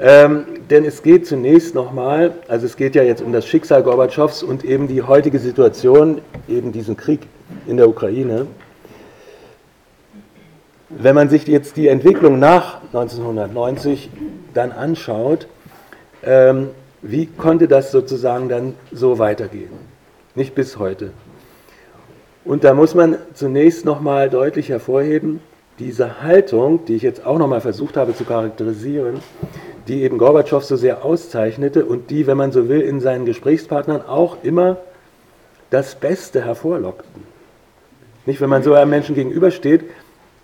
Ähm, denn es geht zunächst nochmal, also es geht ja jetzt um das Schicksal Gorbatschows und eben die heutige Situation, eben diesen Krieg in der Ukraine. Wenn man sich jetzt die Entwicklung nach 1990 dann anschaut, ähm, wie konnte das sozusagen dann so weitergehen? Nicht bis heute. Und da muss man zunächst nochmal deutlich hervorheben, diese Haltung, die ich jetzt auch nochmal versucht habe zu charakterisieren, die eben Gorbatschow so sehr auszeichnete und die, wenn man so will, in seinen Gesprächspartnern auch immer das Beste hervorlockten. Nicht, wenn man so einem Menschen gegenübersteht,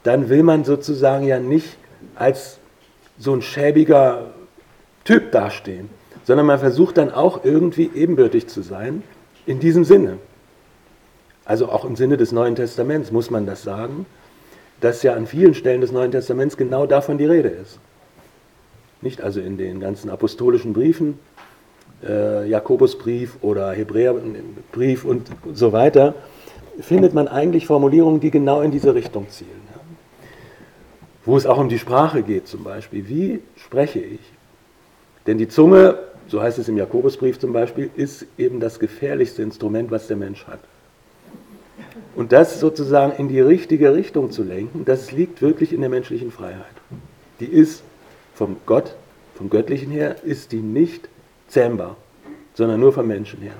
dann will man sozusagen ja nicht als so ein schäbiger Typ dastehen, sondern man versucht dann auch irgendwie ebenbürtig zu sein, in diesem Sinne. Also auch im Sinne des Neuen Testaments muss man das sagen, dass ja an vielen Stellen des Neuen Testaments genau davon die Rede ist. Nicht also in den ganzen apostolischen Briefen, äh, Jakobusbrief oder Hebräerbrief und so weiter, findet man eigentlich Formulierungen, die genau in diese Richtung zielen. Ja. Wo es auch um die Sprache geht zum Beispiel. Wie spreche ich? Denn die Zunge, so heißt es im Jakobusbrief zum Beispiel, ist eben das gefährlichste Instrument, was der Mensch hat. Und das sozusagen in die richtige Richtung zu lenken, das liegt wirklich in der menschlichen Freiheit. Die ist vom Gott, vom Göttlichen her, ist die nicht zähmbar, sondern nur vom Menschen her.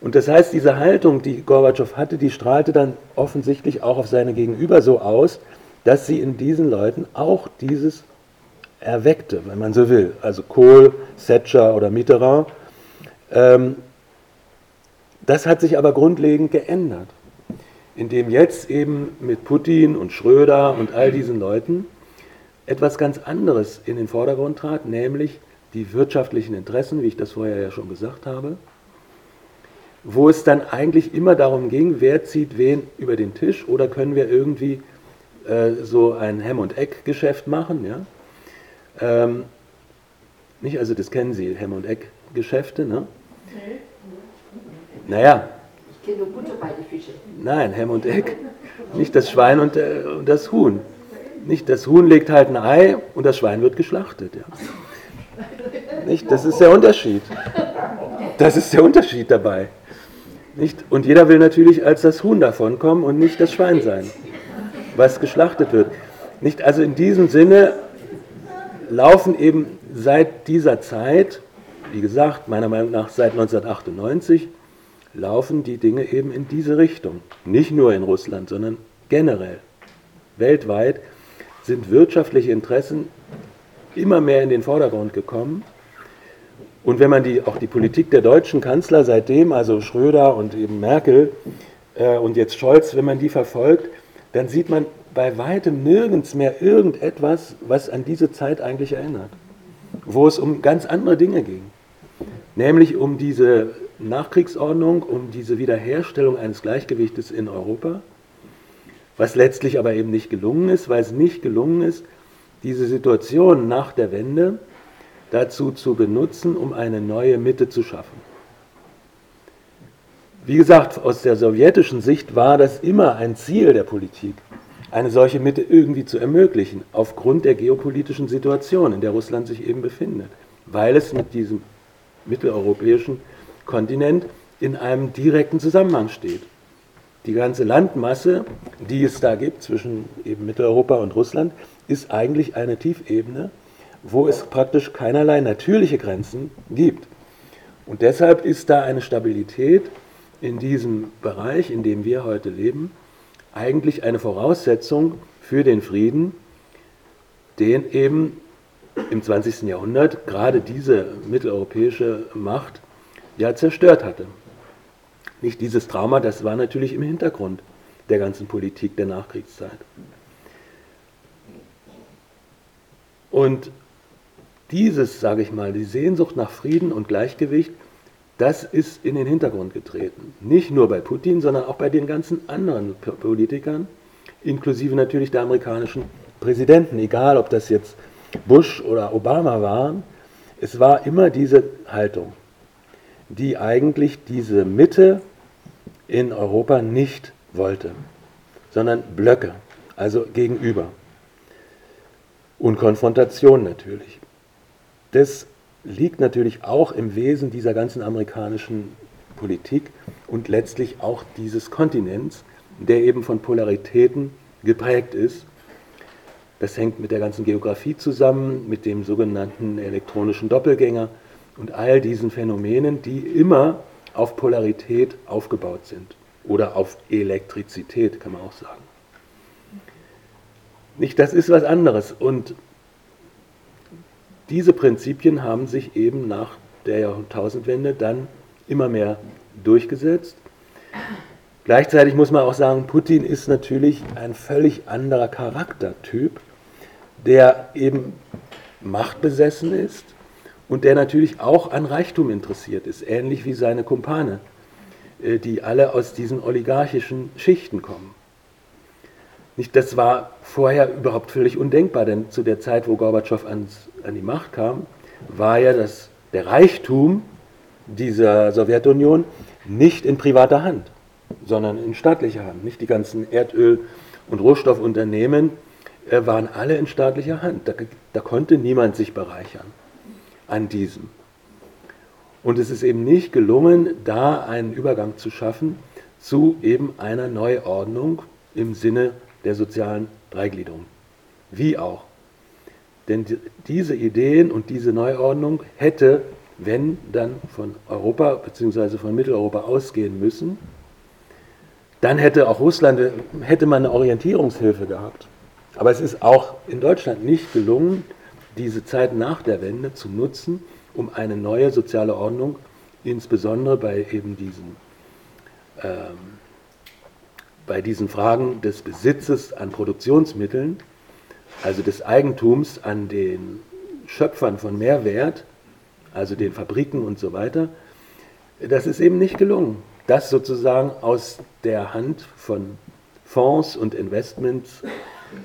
Und das heißt, diese Haltung, die Gorbatschow hatte, die strahlte dann offensichtlich auch auf seine Gegenüber so aus, dass sie in diesen Leuten auch dieses erweckte, wenn man so will. Also Kohl, Thatcher oder Mitterrand. Ähm, das hat sich aber grundlegend geändert, indem jetzt eben mit Putin und Schröder und all diesen Leuten etwas ganz anderes in den Vordergrund trat, nämlich die wirtschaftlichen Interessen, wie ich das vorher ja schon gesagt habe, wo es dann eigentlich immer darum ging, wer zieht wen über den Tisch oder können wir irgendwie äh, so ein Hem- und Eck-Geschäft machen. Ja? Ähm, nicht, also das kennen Sie, Hem- und Eck-Geschäfte. Ne? Naja. Ich kenne nur Butter bei den Fischen. Nein, Hem und Eck. Nicht das Schwein und, äh, und das Huhn. Nicht, das Huhn legt halt ein Ei und das Schwein wird geschlachtet. Ja. Nicht, das ist der Unterschied. Das ist der Unterschied dabei. Nicht? Und jeder will natürlich als das Huhn davonkommen und nicht das Schwein sein, was geschlachtet wird. Nicht? Also in diesem Sinne laufen eben seit dieser Zeit, wie gesagt, meiner Meinung nach seit 1998, laufen die Dinge eben in diese Richtung. Nicht nur in Russland, sondern generell, weltweit sind wirtschaftliche Interessen immer mehr in den Vordergrund gekommen. Und wenn man die, auch die Politik der deutschen Kanzler seitdem, also Schröder und eben Merkel äh, und jetzt Scholz, wenn man die verfolgt, dann sieht man bei weitem nirgends mehr irgendetwas, was an diese Zeit eigentlich erinnert, wo es um ganz andere Dinge ging, nämlich um diese Nachkriegsordnung, um diese Wiederherstellung eines Gleichgewichtes in Europa was letztlich aber eben nicht gelungen ist, weil es nicht gelungen ist, diese Situation nach der Wende dazu zu benutzen, um eine neue Mitte zu schaffen. Wie gesagt, aus der sowjetischen Sicht war das immer ein Ziel der Politik, eine solche Mitte irgendwie zu ermöglichen, aufgrund der geopolitischen Situation, in der Russland sich eben befindet, weil es mit diesem mitteleuropäischen Kontinent in einem direkten Zusammenhang steht die ganze Landmasse, die es da gibt zwischen eben Mitteleuropa und Russland, ist eigentlich eine Tiefebene, wo es praktisch keinerlei natürliche Grenzen gibt. Und deshalb ist da eine Stabilität in diesem Bereich, in dem wir heute leben, eigentlich eine Voraussetzung für den Frieden, den eben im 20. Jahrhundert gerade diese mitteleuropäische Macht ja zerstört hatte. Nicht dieses Trauma, das war natürlich im Hintergrund der ganzen Politik der Nachkriegszeit. Und dieses, sage ich mal, die Sehnsucht nach Frieden und Gleichgewicht, das ist in den Hintergrund getreten. Nicht nur bei Putin, sondern auch bei den ganzen anderen Politikern, inklusive natürlich der amerikanischen Präsidenten, egal ob das jetzt Bush oder Obama waren. Es war immer diese Haltung, die eigentlich diese Mitte in Europa nicht wollte, sondern Blöcke, also gegenüber. und Konfrontation natürlich. Das liegt natürlich auch im Wesen dieser ganzen amerikanischen Politik und letztlich auch dieses Kontinents, der eben von Polaritäten geprägt ist. Das hängt mit der ganzen Geografie zusammen, mit dem sogenannten elektronischen Doppelgänger und all diesen Phänomenen, die immer auf Polarität aufgebaut sind oder auf Elektrizität, kann man auch sagen. Nicht, das ist was anderes. Und diese Prinzipien haben sich eben nach der Jahrtausendwende dann immer mehr durchgesetzt. Gleichzeitig muss man auch sagen, Putin ist natürlich ein völlig anderer Charaktertyp, der eben machtbesessen ist und der natürlich auch an Reichtum interessiert ist, ähnlich wie seine Kumpane, äh, die alle aus diesen oligarchischen Schichten kommen. Nicht, das war vorher überhaupt völlig undenkbar, denn zu der Zeit, wo Gorbatschow ans, an die Macht kam, war ja das, der Reichtum dieser Sowjetunion nicht in privater Hand, sondern in staatlicher Hand. Nicht die ganzen Erdöl- und Rohstoffunternehmen äh, waren alle in staatlicher Hand. Da, da konnte niemand sich bereichern an diesem. Und es ist eben nicht gelungen, da einen Übergang zu schaffen zu eben einer Neuordnung im Sinne der sozialen Dreigliederung. Wie auch. Denn diese Ideen und diese Neuordnung hätte, wenn dann von Europa bzw. von Mitteleuropa ausgehen müssen, dann hätte auch Russland, hätte man eine Orientierungshilfe gehabt. Aber es ist auch in Deutschland nicht gelungen, diese Zeit nach der Wende zu nutzen, um eine neue soziale Ordnung, insbesondere bei eben diesen, ähm, bei diesen Fragen des Besitzes an Produktionsmitteln, also des Eigentums an den Schöpfern von Mehrwert, also den Fabriken und so weiter, das ist eben nicht gelungen. Das sozusagen aus der Hand von Fonds und Investments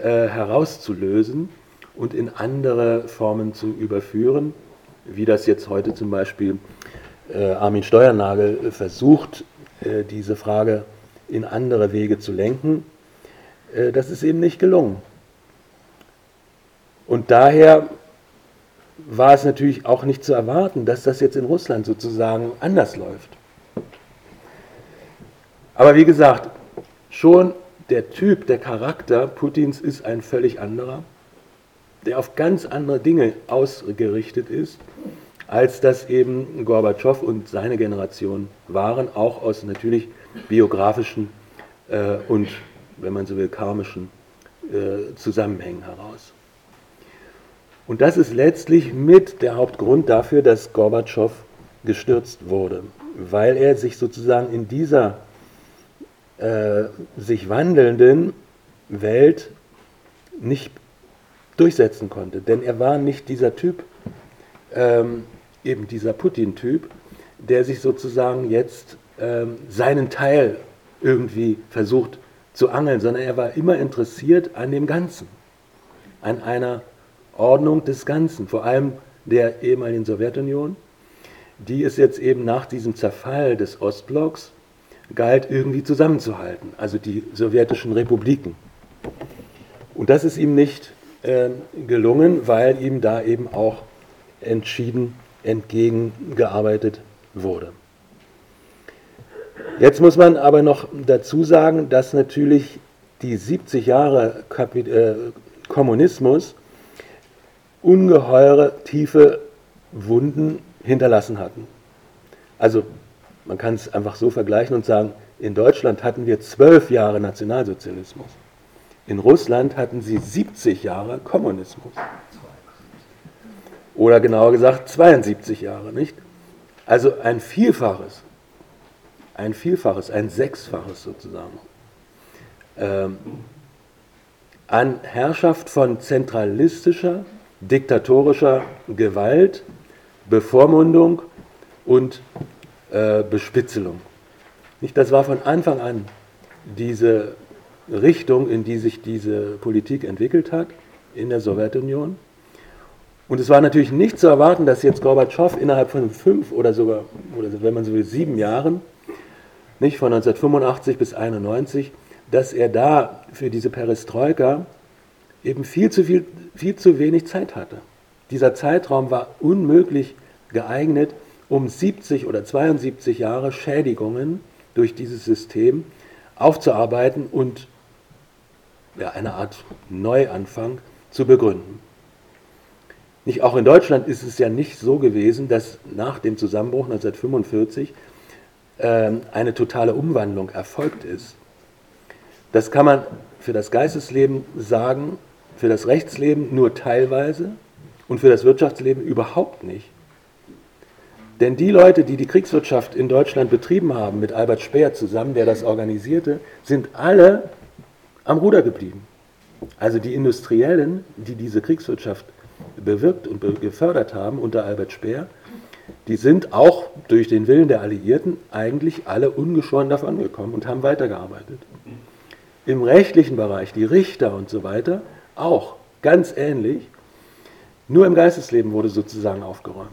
äh, herauszulösen und in andere Formen zu überführen, wie das jetzt heute zum Beispiel äh, Armin Steuernagel versucht, äh, diese Frage in andere Wege zu lenken. Äh, das ist eben nicht gelungen. Und daher war es natürlich auch nicht zu erwarten, dass das jetzt in Russland sozusagen anders läuft. Aber wie gesagt, schon der Typ, der Charakter Putins ist ein völlig anderer der auf ganz andere Dinge ausgerichtet ist, als das eben Gorbatschow und seine Generation waren, auch aus natürlich biografischen äh, und, wenn man so will, karmischen äh, Zusammenhängen heraus. Und das ist letztlich mit der Hauptgrund dafür, dass Gorbatschow gestürzt wurde, weil er sich sozusagen in dieser äh, sich wandelnden Welt nicht durchsetzen konnte. Denn er war nicht dieser Typ, ähm, eben dieser Putin-Typ, der sich sozusagen jetzt ähm, seinen Teil irgendwie versucht zu angeln, sondern er war immer interessiert an dem Ganzen, an einer Ordnung des Ganzen, vor allem der ehemaligen Sowjetunion, die es jetzt eben nach diesem Zerfall des Ostblocks galt, irgendwie zusammenzuhalten, also die sowjetischen Republiken. Und das ist ihm nicht gelungen, weil ihm da eben auch entschieden entgegengearbeitet wurde. Jetzt muss man aber noch dazu sagen, dass natürlich die 70 Jahre äh, Kommunismus ungeheure tiefe Wunden hinterlassen hatten. Also man kann es einfach so vergleichen und sagen, in Deutschland hatten wir zwölf Jahre Nationalsozialismus. In Russland hatten sie 70 Jahre Kommunismus. Oder genauer gesagt 72 Jahre, nicht? Also ein Vielfaches, ein Vielfaches, ein Sechsfaches sozusagen. Ähm, an Herrschaft von zentralistischer, diktatorischer Gewalt, Bevormundung und äh, Bespitzelung. Nicht, das war von Anfang an diese Richtung, in die sich diese Politik entwickelt hat in der Sowjetunion. Und es war natürlich nicht zu erwarten, dass jetzt Gorbatschow innerhalb von fünf oder sogar, oder wenn man so will, sieben Jahren, nicht von 1985 bis 1991, dass er da für diese Perestroika eben viel zu, viel, viel zu wenig Zeit hatte. Dieser Zeitraum war unmöglich geeignet, um 70 oder 72 Jahre Schädigungen durch dieses System aufzuarbeiten und eine Art Neuanfang zu begründen. Nicht, auch in Deutschland ist es ja nicht so gewesen, dass nach dem Zusammenbruch 1945 äh, eine totale Umwandlung erfolgt ist. Das kann man für das Geistesleben sagen, für das Rechtsleben nur teilweise und für das Wirtschaftsleben überhaupt nicht. Denn die Leute, die die Kriegswirtschaft in Deutschland betrieben haben, mit Albert Speer zusammen, der das organisierte, sind alle am Ruder geblieben. Also die Industriellen, die diese Kriegswirtschaft bewirkt und gefördert haben unter Albert Speer, die sind auch durch den Willen der Alliierten eigentlich alle ungeschoren davon gekommen und haben weitergearbeitet. Im rechtlichen Bereich, die Richter und so weiter, auch ganz ähnlich. Nur im Geistesleben wurde sozusagen aufgeräumt.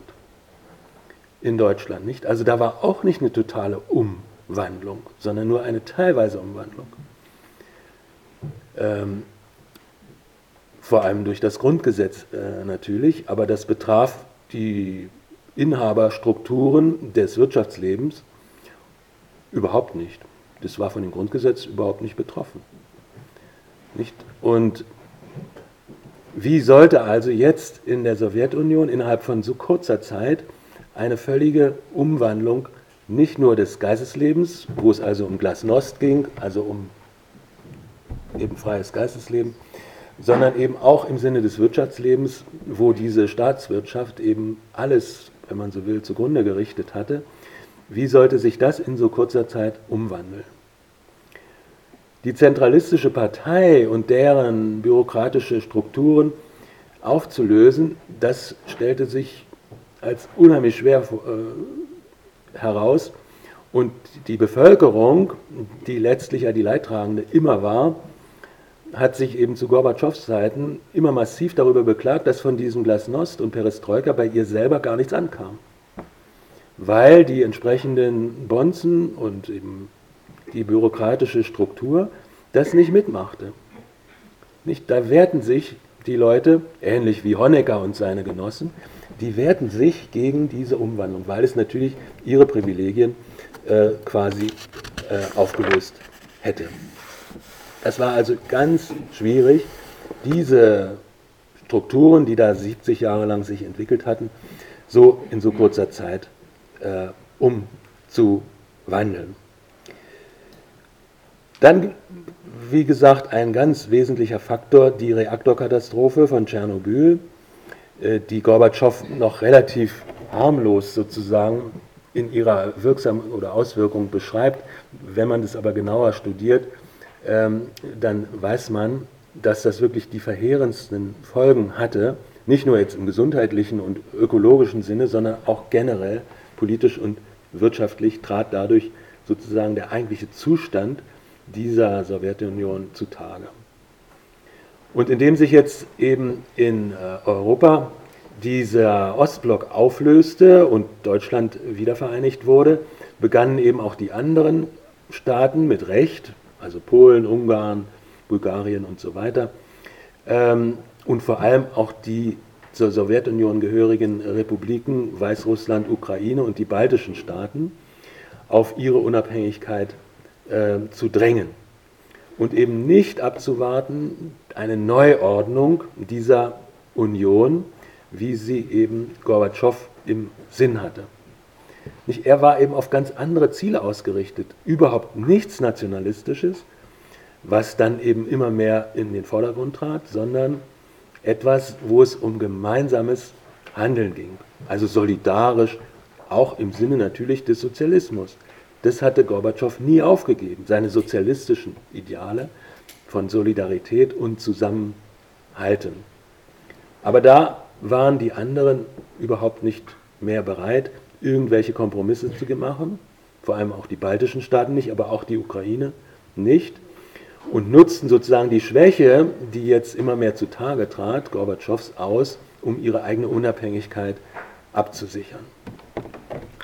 In Deutschland nicht. Also da war auch nicht eine totale Umwandlung, sondern nur eine teilweise Umwandlung. Ähm, vor allem durch das Grundgesetz äh, natürlich, aber das betraf die Inhaberstrukturen des Wirtschaftslebens überhaupt nicht. Das war von dem Grundgesetz überhaupt nicht betroffen. Nicht? Und wie sollte also jetzt in der Sowjetunion innerhalb von so kurzer Zeit eine völlige Umwandlung nicht nur des Geisteslebens, wo es also um Glasnost ging, also um eben freies Geistesleben, sondern eben auch im Sinne des Wirtschaftslebens, wo diese Staatswirtschaft eben alles, wenn man so will, zugrunde gerichtet hatte, wie sollte sich das in so kurzer Zeit umwandeln? die zentralistische Partei und deren bürokratische Strukturen aufzulösen, das stellte sich als unheimlich schwer äh, heraus. Und die Bevölkerung, die letztlich ja die Leidtragende immer war, hat sich eben zu Gorbatschows Zeiten immer massiv darüber beklagt, dass von diesem Glasnost und Perestroika bei ihr selber gar nichts ankam. Weil die entsprechenden Bonzen und eben die bürokratische Struktur das nicht mitmachte. Nicht, da wehrten sich die Leute, ähnlich wie Honecker und seine Genossen, die wehrten sich gegen diese Umwandlung, weil es natürlich ihre Privilegien äh, quasi äh, aufgelöst hätte. Das war also ganz schwierig, diese Strukturen, die da 70 Jahre lang sich entwickelt hatten, so in so kurzer Zeit äh, umzuwandeln. Dann, wie gesagt, ein ganz wesentlicher Faktor, die Reaktorkatastrophe von Tschernobyl, äh, die Gorbatschow noch relativ harmlos sozusagen in ihrer Wirksam oder Auswirkung beschreibt. Wenn man das aber genauer studiert, ähm, dann weiß man, dass das wirklich die verheerendsten Folgen hatte, nicht nur jetzt im gesundheitlichen und ökologischen Sinne, sondern auch generell politisch und wirtschaftlich trat dadurch sozusagen der eigentliche Zustand dieser Sowjetunion zutage. Und indem sich jetzt eben in äh, Europa dieser Ostblock auflöste und Deutschland wiedervereinigt wurde, begannen eben auch die anderen Staaten mit Recht, also Polen, Ungarn, Bulgarien und so weiter, ähm, und vor allem auch die zur Sowjetunion gehörigen Republiken Weißrussland, Ukraine und die baltischen Staaten auf ihre Unabhängigkeit äh, zu drängen und eben nicht abzuwarten eine Neuordnung dieser Union, wie sie eben Gorbatschow im Sinn hatte. Nicht, er war eben auf ganz andere Ziele ausgerichtet, überhaupt nichts Nationalistisches, was dann eben immer mehr in den Vordergrund trat, sondern etwas, wo es um gemeinsames Handeln ging, also solidarisch, auch im Sinne natürlich des Sozialismus. Das hatte Gorbatschow nie aufgegeben, seine sozialistischen Ideale von Solidarität und Zusammenhalten. Aber da waren die anderen überhaupt nicht mehr bereit, irgendwelche Kompromisse zu machen, vor allem auch die baltischen Staaten nicht, aber auch die Ukraine nicht, und nutzten sozusagen die Schwäche, die jetzt immer mehr zutage trat, Gorbatschows aus, um ihre eigene Unabhängigkeit abzusichern.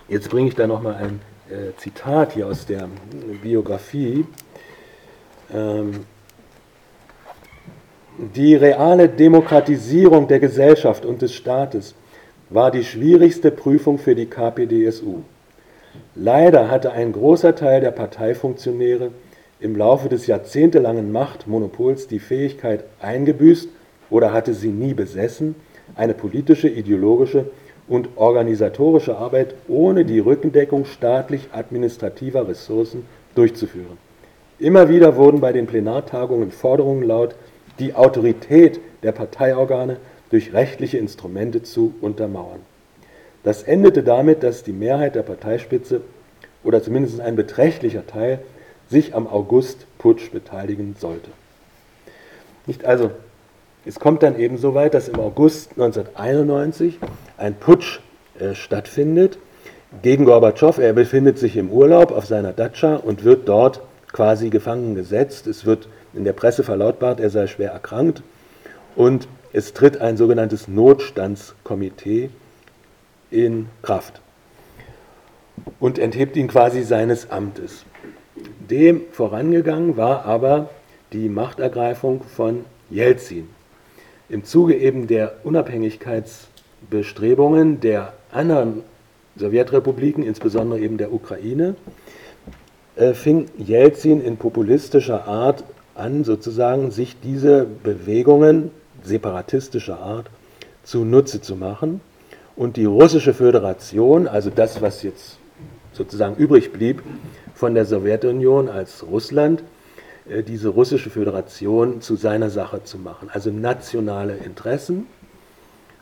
Jetzt bringe ich da nochmal ein äh, Zitat hier aus der Biografie. Ähm, Die reale Demokratisierung der Gesellschaft und des Staates war die schwierigste Prüfung für die KPDSU. Leider hatte ein großer Teil der Parteifunktionäre im Laufe des jahrzehntelangen Machtmonopols die Fähigkeit eingebüßt oder hatte sie nie besessen, eine politische, ideologische und organisatorische Arbeit ohne die Rückendeckung staatlich-administrativer Ressourcen durchzuführen. Immer wieder wurden bei den Plenartagungen Forderungen laut, die Autorität der Parteiorgane durch rechtliche Instrumente zu untermauern. Das endete damit, dass die Mehrheit der Parteispitze oder zumindest ein beträchtlicher Teil sich am August-Putsch beteiligen sollte. Nicht also, es kommt dann eben so weit, dass im August 1991 ein Putsch äh, stattfindet gegen Gorbatschow. Er befindet sich im Urlaub auf seiner Datscha und wird dort quasi gefangen gesetzt. Es wird in der Presse verlautbart, er sei schwer erkrankt und es tritt ein sogenanntes Notstandskomitee in Kraft und enthebt ihn quasi seines Amtes. Dem vorangegangen war aber die Machtergreifung von Jelzin. Im Zuge eben der Unabhängigkeitsbestrebungen der anderen Sowjetrepubliken, insbesondere eben der Ukraine, äh, fing Jelzin in populistischer Art an, sozusagen sich diese Bewegungen separatistischer Art zunutze zu machen und die russische Föderation, also das, was jetzt sozusagen übrig blieb von der Sowjetunion als Russland, äh, diese russische Föderation zu seiner Sache zu machen. Also nationale Interessen,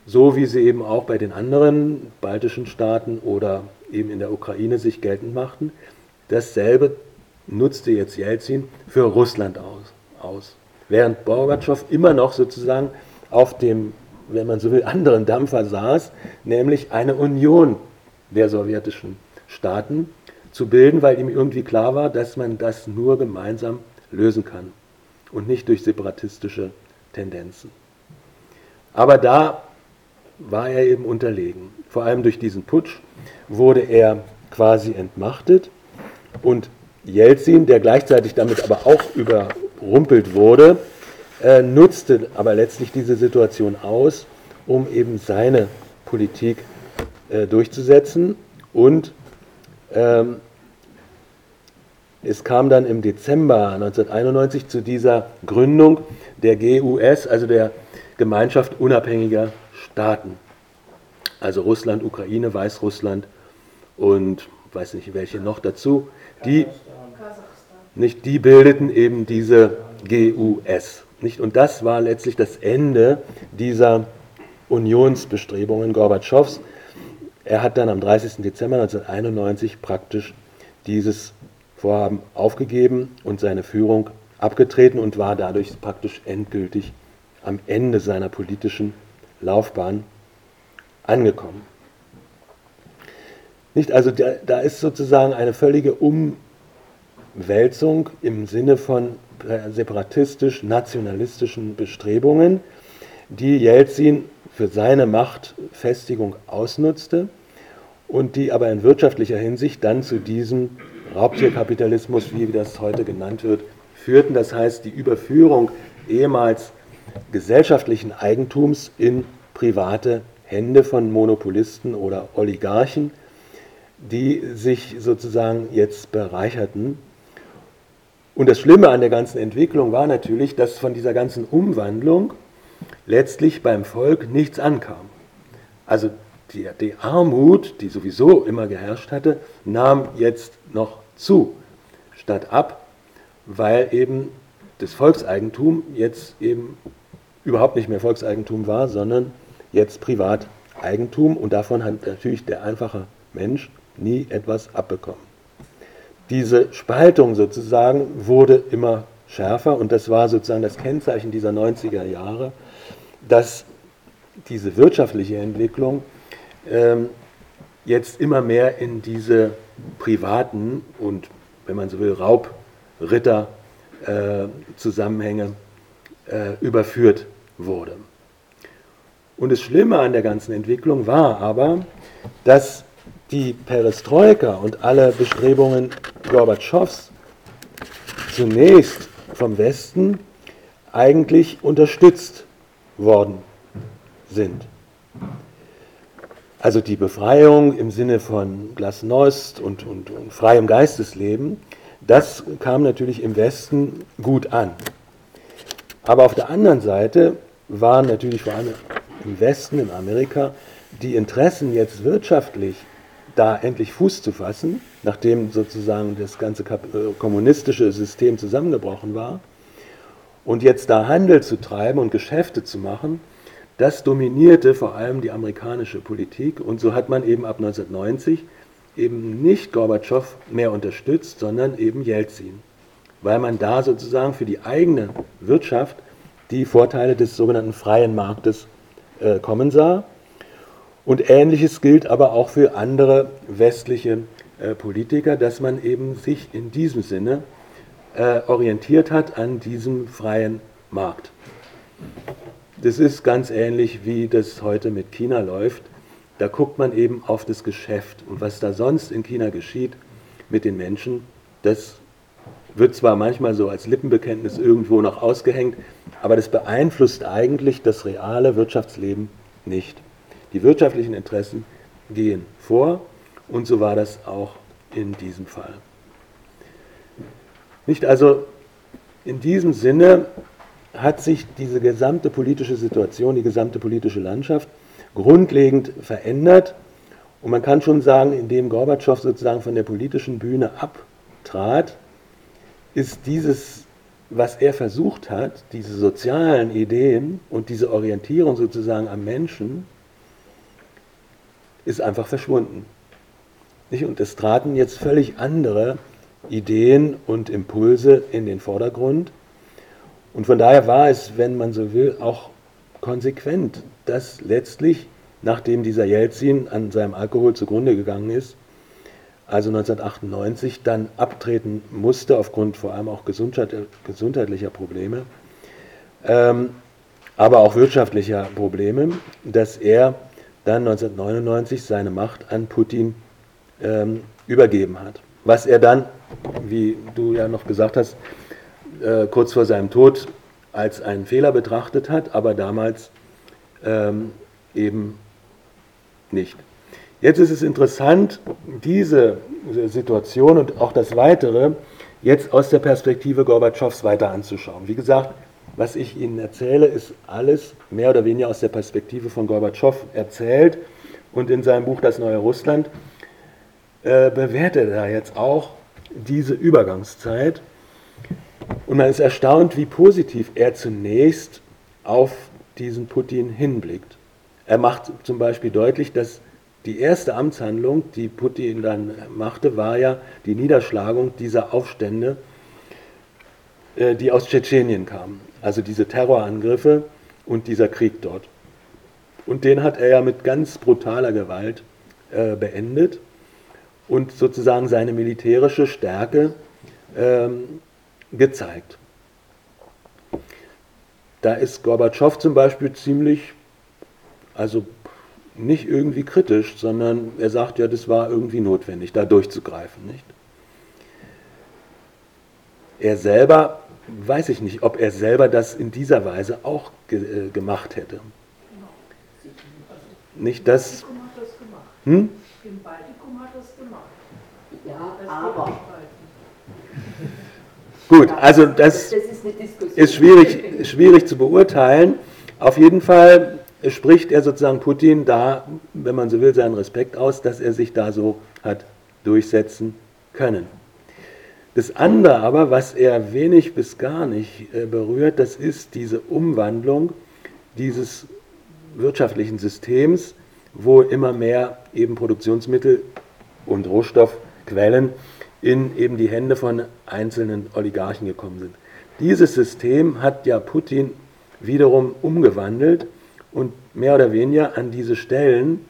so wie sie eben auch bei den anderen baltischen Staaten oder eben in der Ukraine sich geltend machten. Dasselbe nutzte jetzt Jelzin für Russland aus. aus. Während Gorbatschow immer noch sozusagen auf dem, wenn man so will, anderen Dampfer saß, nämlich eine Union der sowjetischen Staaten zu bilden, weil ihm irgendwie klar war, dass man das nur gemeinsam lösen kann und nicht durch separatistische Tendenzen. Aber da war er eben unterlegen. Vor allem durch diesen Putsch wurde er quasi entmachtet und Jelzin, der gleichzeitig damit aber auch überrumpelt wurde, äh, nutzte aber letztlich diese Situation aus, um eben seine Politik äh, durchzusetzen und ähm, es kam dann im Dezember 1991 zu dieser Gründung der GUS, also der Gemeinschaft unabhängiger Staaten. Also Russland, Ukraine, Weißrussland und weiß nicht welche noch dazu. Die, nicht, die bildeten eben diese GUS. Nicht? Und das war letztlich das Ende dieser Unionsbestrebungen Gorbatschows. Er hat dann am 30. Dezember 1991 praktisch dieses Vorhaben aufgegeben und seine Führung abgetreten und war dadurch praktisch endgültig am Ende seiner politischen Laufbahn angekommen. Nicht, also da, da ist sozusagen eine völlige Umwälzung im Sinne von separatistisch-nationalistischen Bestrebungen, die Jelzin für seine Machtfestigung ausnutzte und die aber in wirtschaftlicher Hinsicht dann zu diesem Raubtierkapitalismus, wie das heute genannt wird, führten. Das heißt, die Überführung ehemals gesellschaftlichen Eigentums in private Hände von Monopolisten oder Oligarchen, die sich sozusagen jetzt bereicherten. Und das Schlimme an der ganzen Entwicklung war natürlich, dass von dieser ganzen Umwandlung letztlich beim Volk nichts ankam. Also die, die, Armut, die sowieso immer geherrscht hatte, nahm jetzt noch zu, statt ab, weil eben das Volkseigentum jetzt eben überhaupt nicht mehr Volkseigentum war, sondern jetzt Privateigentum und davon hat natürlich der einfache Mensch nie etwas abbekommen. Diese Spaltung sozusagen wurde immer schärfer und das war sozusagen das Kennzeichen dieser 90er Jahre, dass diese wirtschaftliche Entwicklung ähm, jetzt immer mehr in diese privaten und, wenn man so will, Raubritter-Zusammenhänge äh, äh, überführt wurde. Und das Schlimme an der ganzen Entwicklung war aber, dass die Perestroika und alle Bestrebungen Gorbatschows zunächst vom Westen eigentlich unterstützt worden sind. Also die Befreiung im Sinne von Glasnost und, und, und freiem Geistesleben, das kam natürlich im Westen gut an. Aber auf der anderen Seite waren natürlich vor allem im Westen, in Amerika, die Interessen jetzt wirtschaftlich da endlich Fuß zu fassen, nachdem sozusagen das ganze äh, kommunistische System zusammengebrochen war, und jetzt da Handel zu treiben und Geschäfte zu machen, das dominierte vor allem die amerikanische Politik und so hat man eben ab 1990 eben nicht Gorbatschow mehr unterstützt, sondern eben Jelzin, weil man da sozusagen für die eigene Wirtschaft die Vorteile des sogenannten freien Marktes äh, kommen sah. Und ähnliches gilt aber auch für andere westliche äh, Politiker, dass man eben sich in diesem Sinne äh, orientiert hat an diesem freien Markt. Das ist ganz ähnlich, wie das heute mit China läuft. Da guckt man eben auf das Geschäft und was da sonst in China geschieht mit den Menschen, das wird zwar manchmal so als Lippenbekenntnis irgendwo noch ausgehängt, aber das beeinflusst eigentlich das reale Wirtschaftsleben nicht. Die wirtschaftlichen Interessen gehen vor und so war das auch in diesem Fall. Nicht also in diesem Sinne hat sich diese gesamte politische Situation, die gesamte politische Landschaft grundlegend verändert. Und man kann schon sagen, indem Gorbatschow sozusagen von der politischen Bühne abtrat, ist dieses, was er versucht hat, diese sozialen Ideen und diese Orientierung sozusagen am Menschen, ist einfach verschwunden. Und es traten jetzt völlig andere Ideen und Impulse in den Vordergrund. Und von daher war es, wenn man so will, auch konsequent, dass letztlich, nachdem dieser Jelzin an seinem Alkohol zugrunde gegangen ist, also 1998 dann abtreten musste, aufgrund vor allem auch gesundheitlicher Probleme, ähm, aber auch wirtschaftlicher Probleme, dass er dann 1999 seine Macht an Putin ähm, übergeben hat was er dann, wie du ja noch gesagt hast, äh, kurz vor seinem Tod als einen Fehler betrachtet hat, aber damals ähm, eben nicht. Jetzt ist es interessant, diese Situation und auch das Weitere jetzt aus der Perspektive Gorbatschows weiter anzuschauen. Wie gesagt, was ich Ihnen erzähle, ist alles mehr oder weniger aus der Perspektive von Gorbatschow erzählt und in seinem Buch Das neue Russland äh, bewertet er jetzt auch diese Übergangszeit. Und man ist erstaunt, wie positiv er zunächst auf diesen Putin hinblickt. Er macht zum Beispiel deutlich, dass die erste Amtshandlung, die Putin dann machte, war ja die Niederschlagung dieser Aufstände, die aus Tschetschenien kamen. Also diese Terrorangriffe und dieser Krieg dort. Und den hat er ja mit ganz brutaler Gewalt äh, beendet und sozusagen seine militärische Stärke ähm, gezeigt. Da ist Gorbatschow zum Beispiel ziemlich, also nicht irgendwie kritisch, sondern er sagt ja, das war irgendwie notwendig, da durchzugreifen. Nicht? Er selber, weiß ich nicht, ob er selber das in dieser Weise auch ge äh, gemacht hätte. Nicht das. Hm? aber. Gut, also das, ist, schwierig, schwierig zu beurteilen. Auf jeden Fall spricht er sozusagen Putin da, wenn man so will, seinen Respekt aus, dass er sich da so hat durchsetzen können. Das andere aber, was er wenig bis gar nicht äh, berührt, das ist diese Umwandlung dieses wirtschaftlichen Systems, wo immer mehr eben Produktionsmittel und Rohstoff Quellen in eben die Hände von einzelnen Oligarchen gekommen sind. Dieses System hat ja Putin wiederum umgewandelt und mehr oder weniger an diese Stellen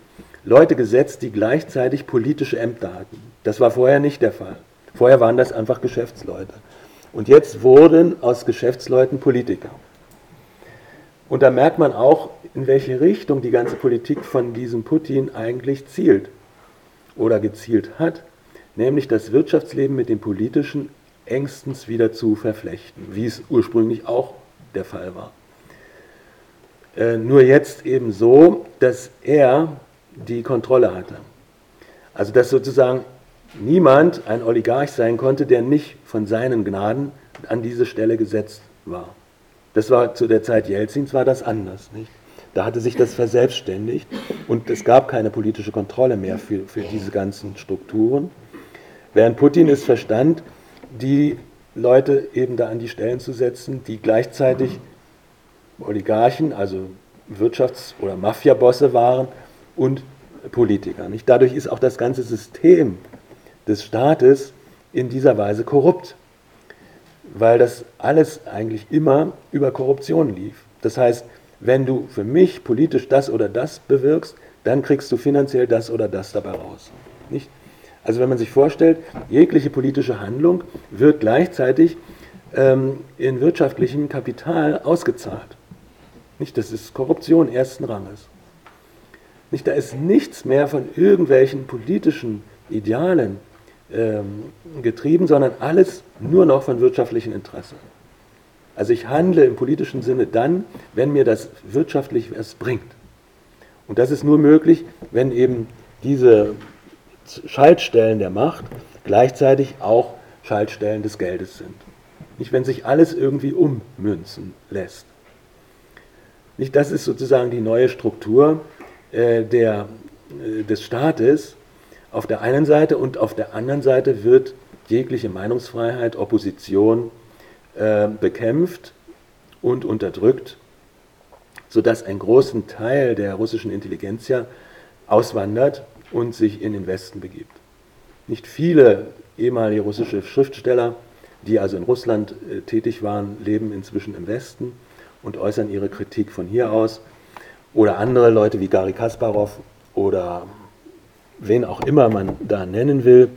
Leute gesetzt, die gleichzeitig politische Ämter hatten. Das war vorher nicht der Fall. Vorher waren das einfach Geschäftsleute. Und jetzt wurden aus Geschäftsleuten Politiker. Und da merkt man auch, in welche Richtung die ganze Politik von diesem Putin eigentlich zielt oder gezielt hat nämlich das Wirtschaftsleben mit dem politischen engstens wieder zu verflechten, wie es ursprünglich auch der Fall war. Äh, nur jetzt eben so, dass er die Kontrolle hatte. Also dass sozusagen niemand ein Oligarch sein konnte, der nicht von seinen Gnaden an diese Stelle gesetzt war. Das war zu der Zeit Jelzins war das anders. Nicht? Da hatte sich das verselbstständigt und es gab keine politische Kontrolle mehr für, für diese ganzen Strukturen. Während Putin es verstand, die Leute eben da an die Stellen zu setzen, die gleichzeitig Oligarchen, also Wirtschafts- oder Mafiabosse waren und Politiker. Nicht? Dadurch ist auch das ganze System des Staates in dieser Weise korrupt, weil das alles eigentlich immer über Korruption lief. Das heißt, wenn du für mich politisch das oder das bewirkst, dann kriegst du finanziell das oder das dabei raus. Nicht? Also wenn man sich vorstellt, jegliche politische Handlung wird gleichzeitig ähm, in wirtschaftlichem Kapital ausgezahlt. Nicht, das ist Korruption ersten Ranges. Nicht, da ist nichts mehr von irgendwelchen politischen Idealen ähm, getrieben, sondern alles nur noch von wirtschaftlichen Interessen. Also ich handle im politischen Sinne dann, wenn mir das wirtschaftlich was bringt. Und das ist nur möglich, wenn eben diese Schaltstellen der Macht gleichzeitig auch Schaltstellen des Geldes sind. Nicht, wenn sich alles irgendwie ummünzen lässt. Nicht, das ist sozusagen die neue Struktur äh, der, äh, des Staates auf der einen Seite und auf der anderen Seite wird jegliche Meinungsfreiheit, Opposition äh, bekämpft und unterdrückt, sodass ein großen Teil der russischen Intelligenz ja auswandert und sich in den Westen begibt. Nicht viele ehemalige russische Schriftsteller, die also in Russland äh, tätig waren, leben inzwischen im Westen und äußern ihre Kritik von hier aus. Oder andere Leute wie Gary Kasparov oder wen auch immer man da nennen will,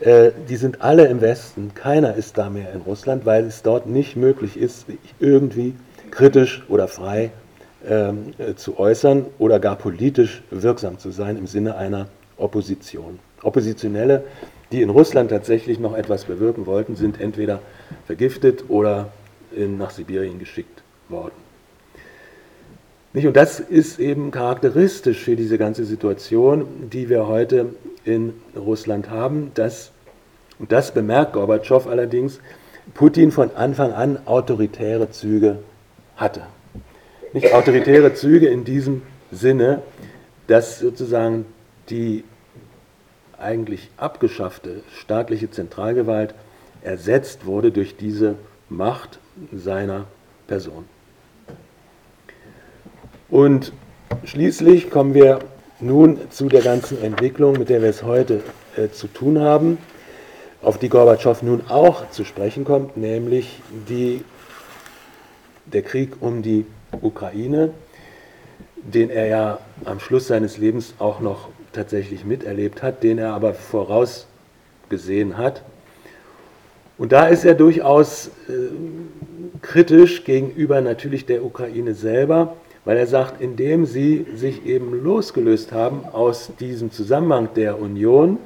äh, die sind alle im Westen. Keiner ist da mehr in Russland, weil es dort nicht möglich ist, irgendwie kritisch oder frei ähm, äh, zu äußern oder gar politisch wirksam zu sein im Sinne einer Opposition. Oppositionelle, die in Russland tatsächlich noch etwas bewirken wollten, sind entweder vergiftet oder nach Sibirien geschickt worden. Und das ist eben charakteristisch für diese ganze Situation, die wir heute in Russland haben, dass, und das bemerkt Gorbatschow allerdings, Putin von Anfang an autoritäre Züge hatte. Nicht autoritäre Züge in diesem Sinne, dass sozusagen die eigentlich abgeschaffte staatliche Zentralgewalt ersetzt wurde durch diese Macht seiner Person. Und schließlich kommen wir nun zu der ganzen Entwicklung, mit der wir es heute äh, zu tun haben, auf die Gorbatschow nun auch zu sprechen kommt, nämlich die, der Krieg um die Ukraine, den er ja am Schluss seines Lebens auch noch tatsächlich miterlebt hat, den er aber vorausgesehen hat. Und da ist er durchaus äh, kritisch gegenüber natürlich der Ukraine selber, weil er sagt, indem sie sich eben losgelöst haben aus diesem Zusammenhang der Union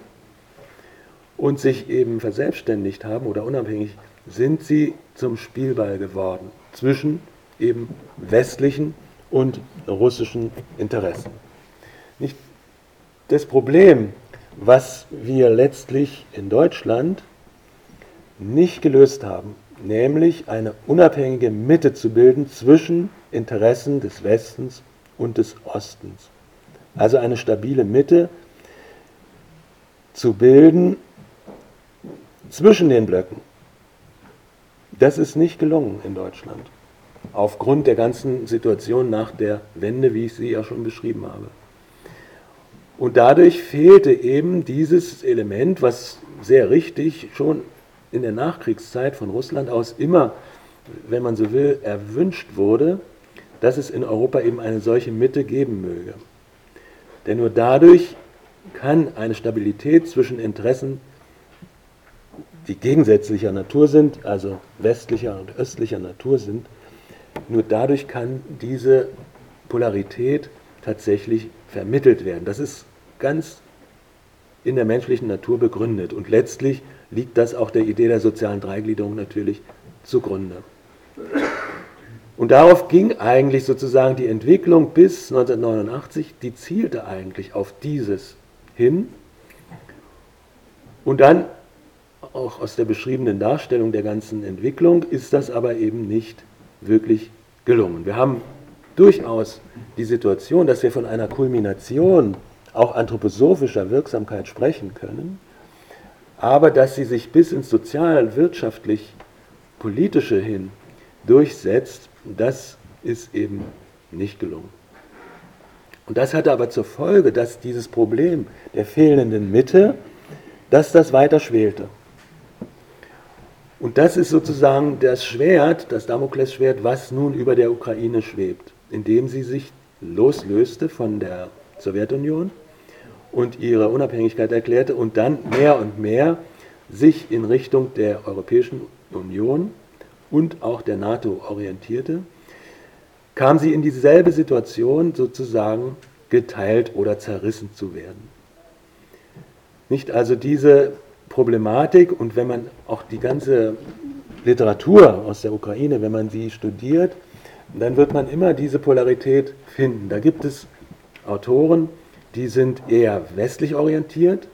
und sich eben verselbstständigt haben oder unabhängig, sind sie zum Spielball geworden zwischen eben westlichen und russischen Interessen. Nicht das Problem, was wir letztlich in Deutschland nicht gelöst haben, nämlich eine unabhängige Mitte zu bilden zwischen Interessen des Westens und des Ostens. Also eine stabile Mitte zu bilden zwischen den Blöcken. Das ist nicht gelungen in Deutschland, aufgrund der ganzen Situation nach der Wende, wie ich sie ja schon beschrieben habe. Und dadurch fehlte eben dieses Element, was sehr richtig schon in der Nachkriegszeit von Russland aus immer, wenn man so will, erwünscht wurde, dass es in Europa eben eine solche Mitte geben möge. Denn nur dadurch kann eine Stabilität zwischen Interessen, die gegensätzlicher Natur sind, also westlicher und östlicher Natur sind, nur dadurch kann diese Polarität tatsächlich vermittelt werden. Das ist ganz in der menschlichen Natur begründet. Und letztlich liegt das auch der Idee der sozialen Dreigliederung natürlich zugrunde. Und darauf ging eigentlich sozusagen die Entwicklung bis 1989, die zielte eigentlich auf dieses hin. Und dann, auch aus der beschriebenen Darstellung der ganzen Entwicklung, ist das aber eben nicht wirklich gelungen. Wir haben durchaus die Situation, dass wir von einer Kulmination auch anthroposophischer Wirksamkeit sprechen können, aber dass sie sich bis ins sozial, wirtschaftlich, politische hin durchsetzt, das ist eben nicht gelungen. Und das hatte aber zur Folge, dass dieses Problem der fehlenden Mitte, dass das weiter schwelte. Und das ist sozusagen das Schwert, das Damoklesschwert, was nun über der Ukraine schwebt, indem sie sich loslöste von der Sowjetunion und ihre Unabhängigkeit erklärte und dann mehr und mehr sich in Richtung der Europäischen Union und auch der NATO orientierte, kam sie in dieselbe Situation sozusagen geteilt oder zerrissen zu werden. Nicht also diese Problematik und wenn man auch die ganze Literatur aus der Ukraine, wenn man sie studiert, dann wird man immer diese Polarität finden. Da gibt es Autoren, die sind eher westlich orientiert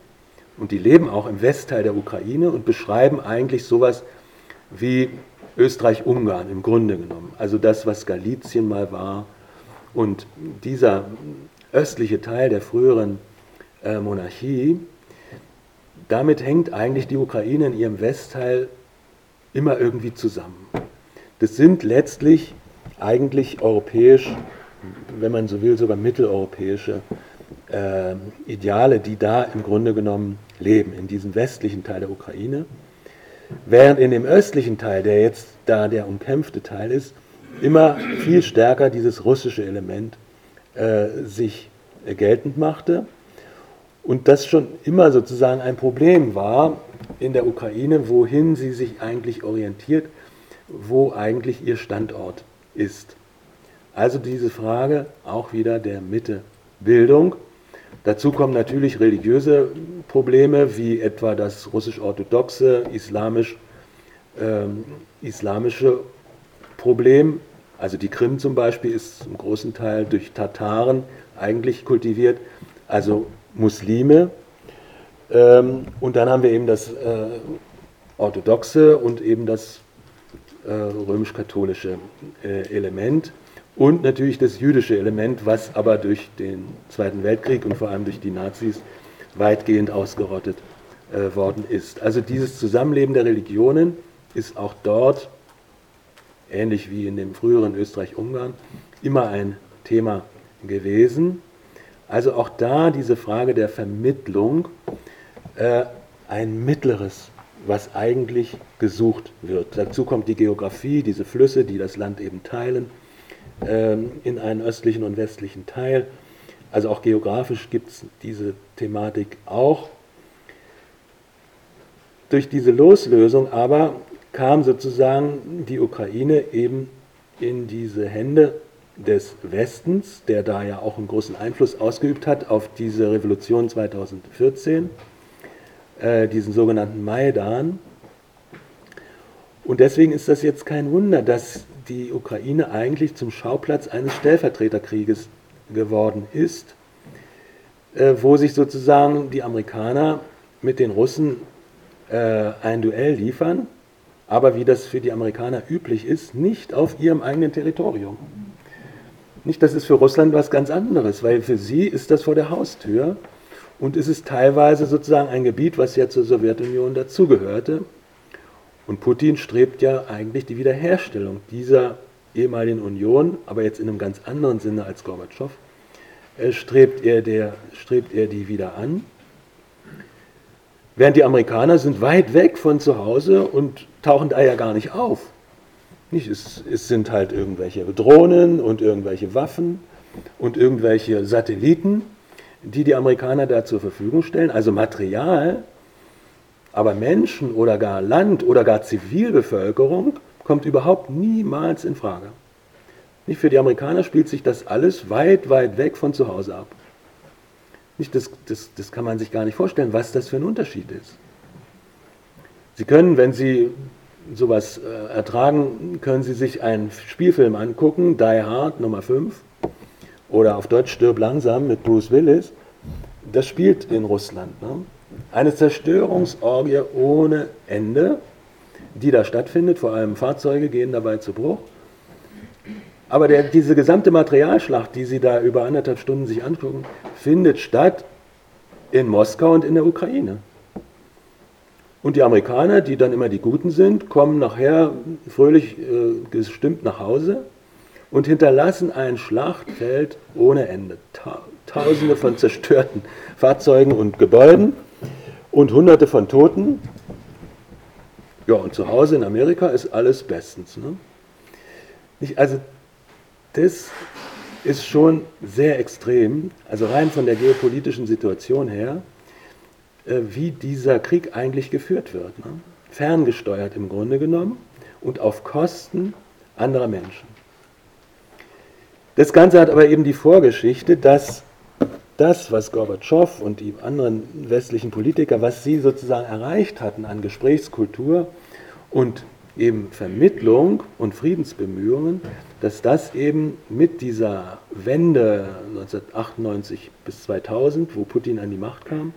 und die leben auch im Westteil der Ukraine und beschreiben eigentlich sowas wie Österreich-Ungarn im Grunde genommen. Also das, was Galizien mal war. Und dieser östliche Teil der früheren äh, Monarchie, damit hängt eigentlich die Ukraine in ihrem Westteil immer irgendwie zusammen. Das sind letztlich eigentlich europäisch, wenn man so will, sogar mitteleuropäische äh, Ideale, die da im Grunde genommen leben, in diesem westlichen Teil der Ukraine. Während in dem östlichen Teil, der jetzt da der umkämpfte Teil ist, immer viel stärker dieses russische Element äh, sich äh, geltend machte und das schon immer sozusagen ein Problem war in der Ukraine, wohin sie sich eigentlich orientiert, wo eigentlich ihr Standort ist. Also diese Frage auch wieder der Mittebildung. Dazu kommen natürlich religiöse Probleme, wie etwa das russisch-orthodoxe, islamisch, ähm, islamische Problem. Also die Krim zum Beispiel ist zum großen Teil durch Tataren eigentlich kultiviert, also Muslime. Ähm, und dann haben wir eben das äh, orthodoxe und eben das äh, römisch-katholische äh, Element und natürlich das jüdische Element, was aber durch den Zweiten Weltkrieg und vor allem durch die Nazis weitgehend ausgerottet äh, worden ist. Also dieses Zusammenleben der Religionen ist auch dort, ähnlich wie in dem früheren Österreich-Ungarn, immer ein Thema gewesen. Also auch da diese Frage der Vermittlung, äh, ein mittleres, was eigentlich gesucht wird. Dazu kommt die Geografie, diese Flüsse, die das Land eben teilen in einen östlichen und westlichen Teil. Also auch geografisch gibt es diese Thematik auch. Durch diese Loslösung aber kam sozusagen die Ukraine eben in diese Hände des Westens, der da ja auch einen großen Einfluss ausgeübt hat auf diese Revolution 2014, äh, diesen sogenannten Maidan. Und deswegen ist das jetzt kein Wunder, dass die Ukraine eigentlich zum Schauplatz eines Stellvertreterkrieges geworden ist, äh, wo sich sozusagen die Amerikaner mit den Russen äh, ein Duell liefern, aber wie das für die Amerikaner üblich ist, nicht auf ihrem eigenen Territorium. Nicht, das ist für Russland was ganz anderes, weil für sie ist das vor der Haustür und es ist teilweise sozusagen ein Gebiet, was ja zur Sowjetunion dazugehörte, und Putin strebt ja eigentlich die Wiederherstellung dieser ehemaligen Union, aber jetzt in einem ganz anderen Sinne als Gorbatschow, äh, strebt, er der, strebt er die wieder an. Während die Amerikaner sind weit weg von zu Hause und tauchen da ja gar nicht auf. Nicht, es, es sind halt irgendwelche Drohnen und irgendwelche Waffen und irgendwelche Satelliten, die die Amerikaner da zur Verfügung stellen, also Material, aber Menschen oder gar Land oder gar Zivilbevölkerung kommt überhaupt niemals in Frage. Nicht für die Amerikaner spielt sich das alles weit, weit weg von zu Hause ab. Nicht, das, das, das kann man sich gar nicht vorstellen, was das für ein Unterschied ist. Sie können, wenn Sie sowas äh, ertragen, können Sie sich einen Spielfilm angucken, Die Hard Nummer 5 oder auf Deutsch Stirb langsam mit Bruce Willis. Das spielt in Russland. Ne? Eine Zerstörungsorgie ohne Ende, die da stattfindet, vor allem Fahrzeuge gehen dabei zu Bruch. Aber der, diese gesamte Materialschlacht, die Sie da über anderthalb Stunden sich angucken, findet statt in Moskau und in der Ukraine. Und die Amerikaner, die dann immer die Guten sind, kommen nachher fröhlich äh, gestimmt nach Hause und hinterlassen ein Schlachtfeld ohne Ende. Ta Tausende von zerstörten Fahrzeugen und Gebäuden und Hunderte von Toten. Ja, und zu Hause in Amerika ist alles bestens. Ne? Nicht, also das ist schon sehr extrem, also rein von der geopolitischen Situation her, äh, wie dieser Krieg eigentlich geführt wird. Ne? Ferngesteuert im Grunde genommen und auf Kosten anderer Menschen. Das Ganze hat aber eben die Vorgeschichte, dass das, was Gorbatschow und die anderen westlichen Politiker, was sie sozusagen erreicht hatten an Gesprächskultur und eben Vermittlung und Friedensbemühungen, dass das eben mit dieser Wende 1998 bis 2000, wo Putin an die Macht kam,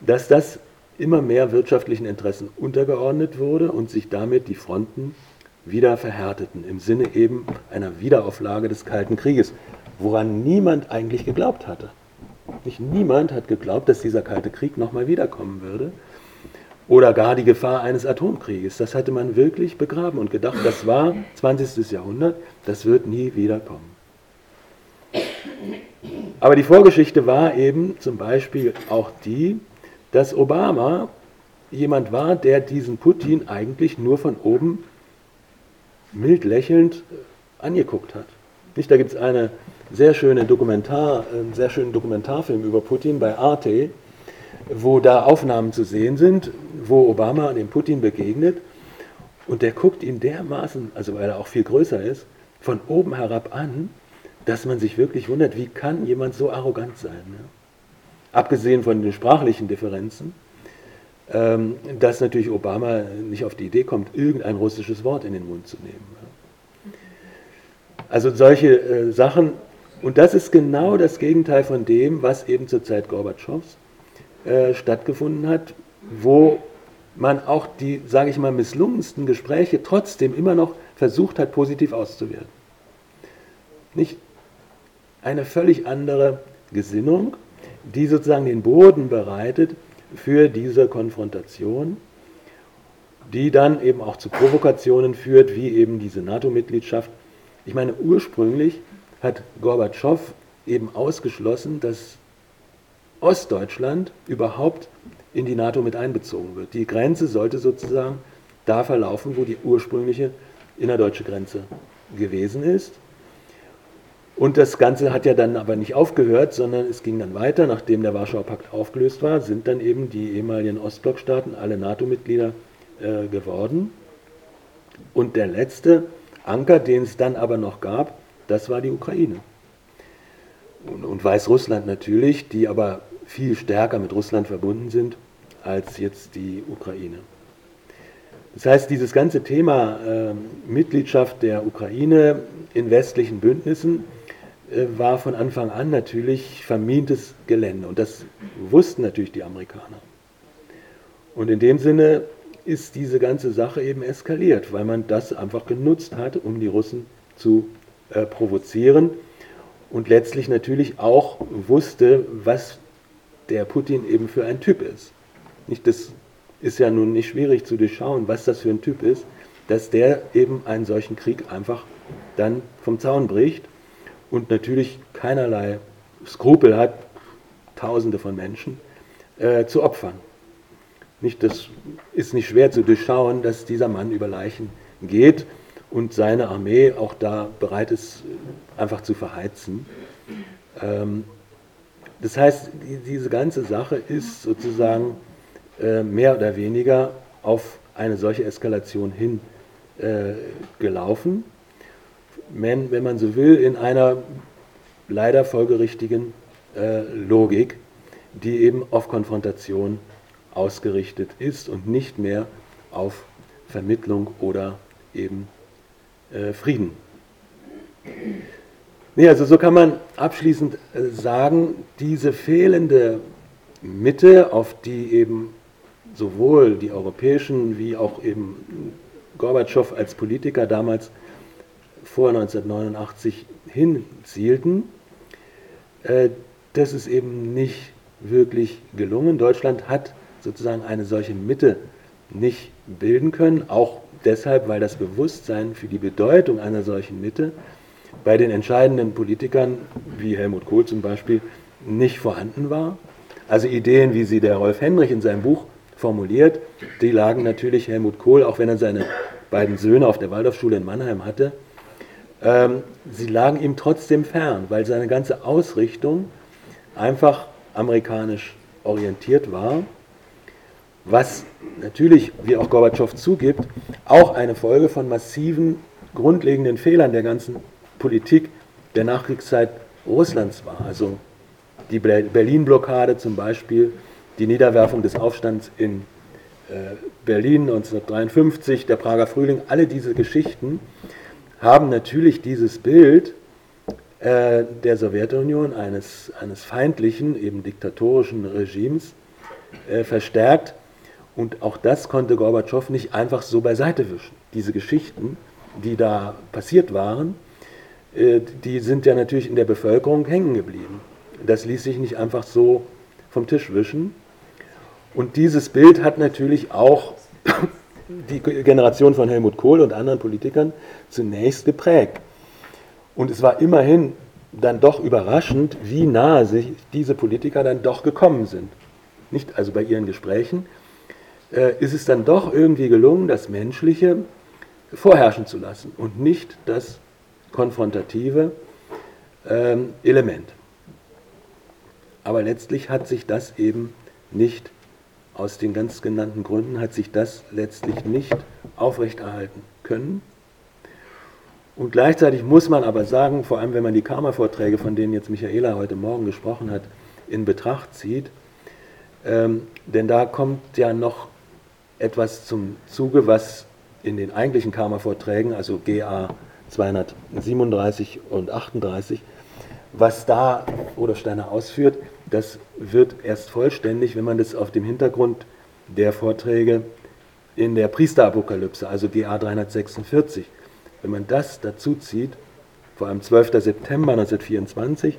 dass das immer mehr wirtschaftlichen Interessen untergeordnet wurde und sich damit die Fronten wieder verhärteten, im Sinne eben einer Wiederauflage des Kalten Krieges, woran niemand eigentlich geglaubt hatte. Nicht niemand hat geglaubt, dass dieser Kalte Krieg nochmal wiederkommen würde oder gar die Gefahr eines Atomkrieges. Das hatte man wirklich begraben und gedacht, das war 20. Jahrhundert, das wird nie wiederkommen. Aber die Vorgeschichte war eben zum Beispiel auch die, dass Obama jemand war, der diesen Putin eigentlich nur von oben mild lächelnd angeguckt hat. Nicht, da gibt es eine sehr schöne Dokumentar, sehr schönen Dokumentarfilm über Putin bei Arte, wo da Aufnahmen zu sehen sind, wo Obama dem Putin begegnet und der guckt ihn dermaßen, also weil er auch viel größer ist, von oben herab an, dass man sich wirklich wundert, wie kann jemand so arrogant sein. Ne? Abgesehen von den sprachlichen Differenzen, ähm, dass natürlich Obama nicht auf die Idee kommt, irgendein russisches Wort in den Mund zu nehmen. Also solche äh, Sachen, und das ist genau das Gegenteil von dem, was eben zur Zeit Gorbatschows äh, stattgefunden hat, wo man auch die, sage ich mal, misslungensten Gespräche trotzdem immer noch versucht hat, positiv auszuwerten. Nicht eine völlig andere Gesinnung, die sozusagen den Boden bereitet für diese Konfrontation, die dann eben auch zu Provokationen führt, wie eben diese NATO-Mitgliedschaft. Ich meine, ursprünglich hat Gorbatschow eben ausgeschlossen, dass Ostdeutschland überhaupt in die NATO mit einbezogen wird. Die Grenze sollte sozusagen da verlaufen, wo die ursprüngliche innerdeutsche Grenze gewesen ist. Und das Ganze hat ja dann aber nicht aufgehört, sondern es ging dann weiter. Nachdem der Warschauer Pakt aufgelöst war, sind dann eben die ehemaligen Ostblockstaaten alle NATO-Mitglieder äh, geworden. Und der letzte Anker, den es dann aber noch gab, das war die Ukraine und, und Weißrussland natürlich, die aber viel stärker mit Russland verbunden sind als jetzt die Ukraine. Das heißt, dieses ganze Thema äh, Mitgliedschaft der Ukraine in westlichen Bündnissen äh, war von Anfang an natürlich vermintes Gelände und das wussten natürlich die Amerikaner. Und in dem Sinne ist diese ganze Sache eben eskaliert, weil man das einfach genutzt hat, um die Russen zu äh, provozieren und letztlich natürlich auch wusste, was der Putin eben für ein Typ ist. Nicht, das ist ja nun nicht schwierig zu durchschauen, was das für ein Typ ist, dass der eben einen solchen Krieg einfach dann vom Zaun bricht und natürlich keinerlei Skrupel hat, Tausende von Menschen äh, zu opfern. Nicht, das ist nicht schwer zu durchschauen, dass dieser Mann über Leichen geht und seine Armee auch da bereit ist, einfach zu verheizen. Ähm, das heißt, diese ganze Sache ist sozusagen äh, mehr oder weniger auf eine solche Eskalation hin äh, gelaufen, wenn, wenn man so will, in einer leider folgerichtigen äh, Logik, die eben auf Konfrontation ausgerichtet ist und nicht mehr auf Vermittlung oder eben äh, Frieden. Nee, also so kann man abschließend äh, sagen, diese fehlende Mitte, auf die eben sowohl die europäischen wie auch eben Gorbatschow als Politiker damals vor 1989 hinzielten, äh, das ist eben nicht wirklich gelungen. Deutschland hat sozusagen eine solche Mitte nicht bilden können, auch deshalb, weil das Bewusstsein für die Bedeutung einer solchen Mitte bei den entscheidenden Politikern, wie Helmut Kohl zum Beispiel, nicht vorhanden war. Also Ideen, wie sie der Rolf Henrich in seinem Buch formuliert, die lagen natürlich Helmut Kohl, auch wenn er seine beiden Söhne auf der Waldorfschule in Mannheim hatte, ähm, sie lagen ihm trotzdem fern, weil seine ganze Ausrichtung einfach amerikanisch orientiert war, was natürlich, wie auch Gorbatschow zugibt, auch eine Folge von massiven grundlegenden Fehlern der ganzen Politik der Nachkriegszeit Russlands war. Also die Berlin-Blockade zum Beispiel, die Niederwerfung des Aufstands in äh, Berlin 1953, der Prager Frühling, alle diese Geschichten haben natürlich dieses Bild äh, der Sowjetunion, eines, eines feindlichen, eben diktatorischen Regimes, äh, verstärkt. Und auch das konnte Gorbatschow nicht einfach so beiseite wischen. Diese Geschichten, die da passiert waren, äh, die sind ja natürlich in der Bevölkerung hängen geblieben. Das ließ sich nicht einfach so vom Tisch wischen. Und dieses Bild hat natürlich auch die Generation von Helmut Kohl und anderen Politikern zunächst geprägt. Und es war immerhin dann doch überraschend, wie nahe sich diese Politiker dann doch gekommen sind. Nicht also bei ihren Gesprächen ist es dann doch irgendwie gelungen, das Menschliche vorherrschen zu lassen und nicht das konfrontative ähm, Element. Aber letztlich hat sich das eben nicht, aus den ganz genannten Gründen, hat sich das letztlich nicht aufrechterhalten können. Und gleichzeitig muss man aber sagen, vor allem wenn man die Karma-Vorträge, von denen jetzt Michaela heute Morgen gesprochen hat, in Betracht zieht, ähm, denn da kommt ja noch etwas zum Zuge, was in den eigentlichen Karma-Vorträgen, also GA 237 und 38, was da Odersteiner ausführt, das wird erst vollständig, wenn man das auf dem Hintergrund der Vorträge in der Priesterapokalypse, also GA 346, wenn man das dazu zieht, vor allem 12. September 1924,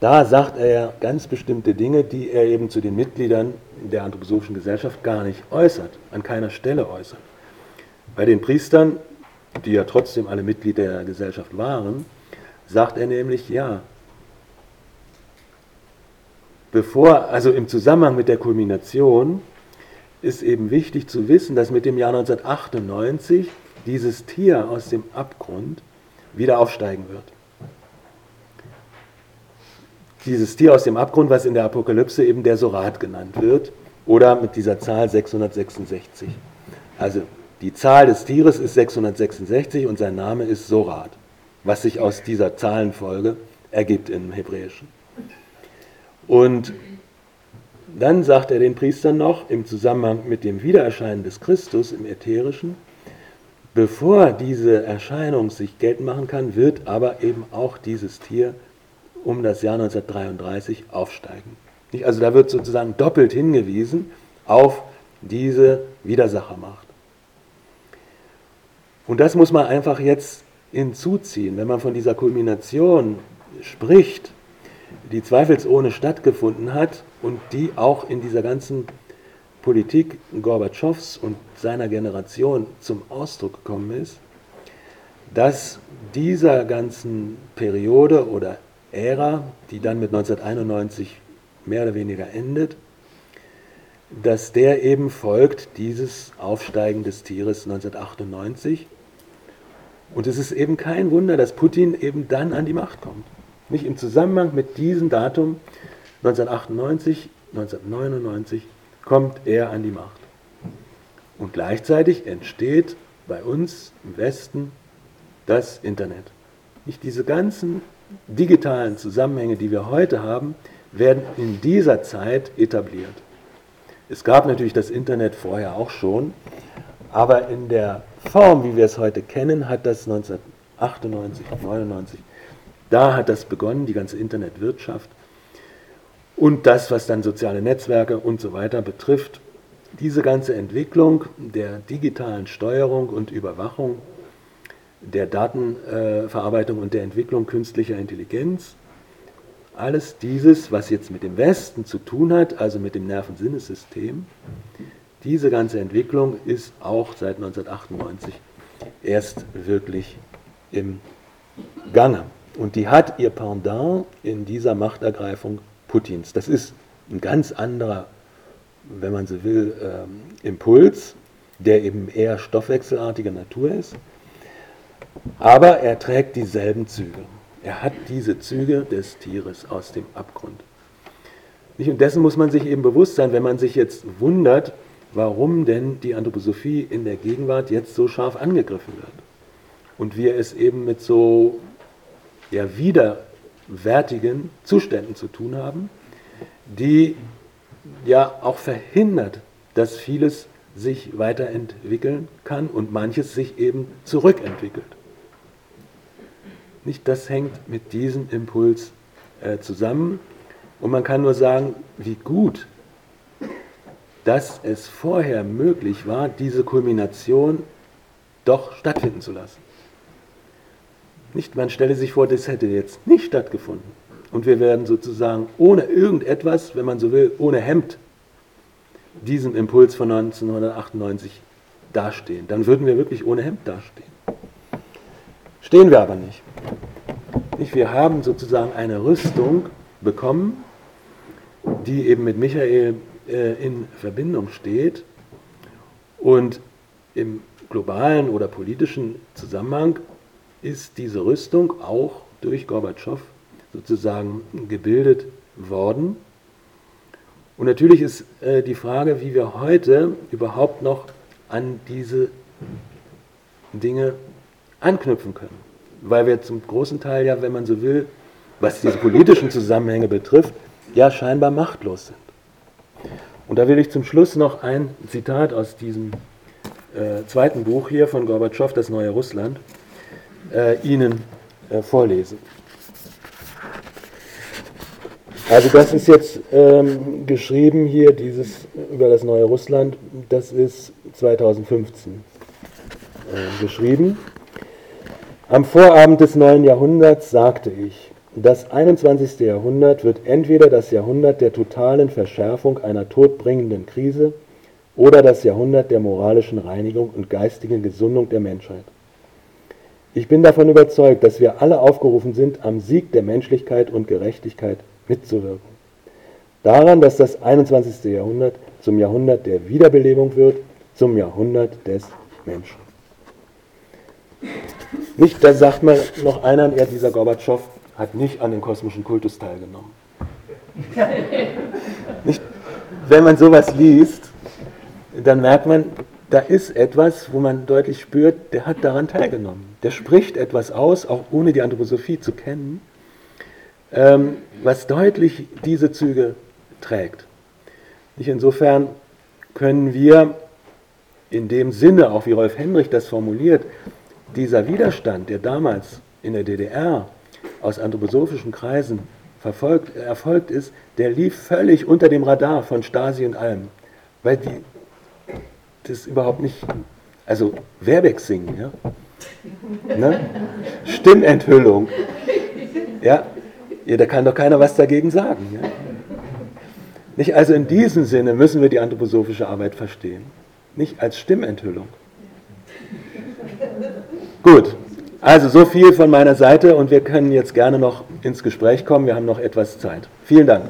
da sagt er ganz bestimmte Dinge, die er eben zu den Mitgliedern der Anthroposophischen Gesellschaft gar nicht äußert, an keiner Stelle äußert. Bei den Priestern die ja trotzdem alle Mitglied der Gesellschaft waren, sagt er nämlich, ja, bevor, also im Zusammenhang mit der Kulmination, ist eben wichtig zu wissen, dass mit dem Jahr 1998 dieses Tier aus dem Abgrund wieder aufsteigen wird. Dieses Tier aus dem Abgrund, was in der Apokalypse eben der Sorat genannt wird, oder mit dieser Zahl 666. Also die Zahl des Tieres ist 666 und sein Name ist Sorat, was sich aus dieser Zahlenfolge ergibt im Hebräischen. Und dann sagt er den Priestern noch im Zusammenhang mit dem Wiedererscheinen des Christus im Ätherischen, bevor diese Erscheinung sich geltend machen kann, wird aber eben auch dieses Tier um das Jahr 1933 aufsteigen. Also da wird sozusagen doppelt hingewiesen auf diese Widersachermacht. Und das muss man einfach jetzt hinzuziehen, wenn man von dieser Kulmination spricht, die zweifelsohne stattgefunden hat und die auch in dieser ganzen Politik Gorbatschows und seiner Generation zum Ausdruck gekommen ist, dass dieser ganzen Periode oder Ära, die dann mit 1991 mehr oder weniger endet, dass der eben folgt dieses Aufsteigen des Tieres 1998 und es ist eben kein Wunder, dass Putin eben dann an die Macht kommt. Nicht im Zusammenhang mit diesem Datum 1998, 1999 kommt er an die Macht. Und gleichzeitig entsteht bei uns im Westen das Internet. Nicht diese ganzen digitalen Zusammenhänge, die wir heute haben, werden in dieser Zeit etabliert. Es gab natürlich das Internet vorher auch schon, Aber in der Form, wie wir es heute kennen, hat das 1998, 99, da hat das begonnen, die ganze Internetwirtschaft und das, was dann soziale Netzwerke und so weiter betrifft. Diese ganze Entwicklung der digitalen Steuerung und Überwachung, der Datenverarbeitung und der Entwicklung künstlicher Intelligenz, alles dieses, was jetzt mit dem Westen zu tun hat, also mit dem Nervensinnesystem, diese ganze Entwicklung ist auch seit 1998 erst wirklich im Gange. Und die hat ihr Pendant in dieser Machtergreifung Putins. Das ist ein ganz anderer, wenn man so will, ähm, Impuls, der eben eher stoffwechselartiger Natur ist. Aber er trägt dieselben Züge. Er hat diese Züge des Tieres aus dem Abgrund. Und dessen muss man sich eben bewusst sein, wenn man sich jetzt wundert, warum denn die Anthroposophie in der Gegenwart jetzt so scharf angegriffen wird. Und wir es eben mit so ja, widerwärtigen Zuständen zu tun haben, die ja auch verhindert, dass vieles sich weiterentwickeln kann und manches sich eben zurückentwickelt. Nicht das hängt mit diesem Impuls äh, zusammen und man kann nur sagen, wie gut dass es vorher möglich war, diese Kulmination doch stattfinden zu lassen. Nicht, man stelle sich vor, das hätte jetzt nicht stattgefunden. Und wir werden sozusagen ohne irgendetwas, wenn man so will, ohne Hemd, diesem Impuls von 1998 dastehen. Dann würden wir wirklich ohne Hemd dastehen. Stehen wir aber nicht. Wir haben sozusagen eine Rüstung bekommen, die eben mit Michael äh, in Verbindung steht und im globalen oder politischen Zusammenhang ist diese Rüstung auch durch Gorbatschow sozusagen gebildet worden. Und natürlich ist äh, die Frage, wie wir heute überhaupt noch an diese Dinge anknüpfen können. Weil wir zum großen Teil ja, wenn man so will, was diese politischen Zusammenhänge betrifft, ja scheinbar machtlos sind. Und da will ich zum Schluss noch ein Zitat aus diesem äh, zweiten Buch hier von Gorbatschow, Das neue Russland, äh, Ihnen äh, vorlesen. Also das ist jetzt ähm, geschrieben hier, dieses über das neue Russland, das ist 2015 äh, geschrieben. Am Vorabend des neuen Jahrhunderts sagte ich, das 21. Jahrhundert wird entweder das Jahrhundert der totalen Verschärfung einer todbringenden Krise oder das Jahrhundert der moralischen Reinigung und geistigen Gesundung der Menschheit. Ich bin davon überzeugt, dass wir alle aufgerufen sind, am Sieg der Menschlichkeit und Gerechtigkeit mitzuwirken. Daran, dass das 21. Jahrhundert zum Jahrhundert der Wiederbelebung wird, zum Jahrhundert des Menschen. Nicht, da sagt mal noch einer, ja, dieser Gorbatschow, hat nicht an dem kosmischen Kultus teilgenommen. nicht, wenn man sowas liest, dann merkt man, da ist etwas, wo man deutlich spürt, der hat daran teilgenommen. Der spricht etwas aus, auch ohne die Anthroposophie zu kennen, ähm, was deutlich diese Züge trägt. Insofern können wir in dem Sinne, auch wie Rolf Hendrich das formuliert, dieser Widerstand, der damals in der DDR aus anthroposophischen Kreisen verfolgt, erfolgt ist, der lief völlig unter dem Radar von Stasi und allem. Weil die das überhaupt nicht, also Werbeck singen, ja? Ne? Stimmenthüllung. Ja? ja, da kann doch keiner was dagegen sagen. Ja? Nicht, also in diesem Sinne müssen wir die anthroposophische Arbeit verstehen. Nicht als Stimmenthüllung. Gut, also so viel von meiner Seite und wir können jetzt gerne noch ins Gespräch kommen. Wir haben noch etwas Zeit. Vielen Dank.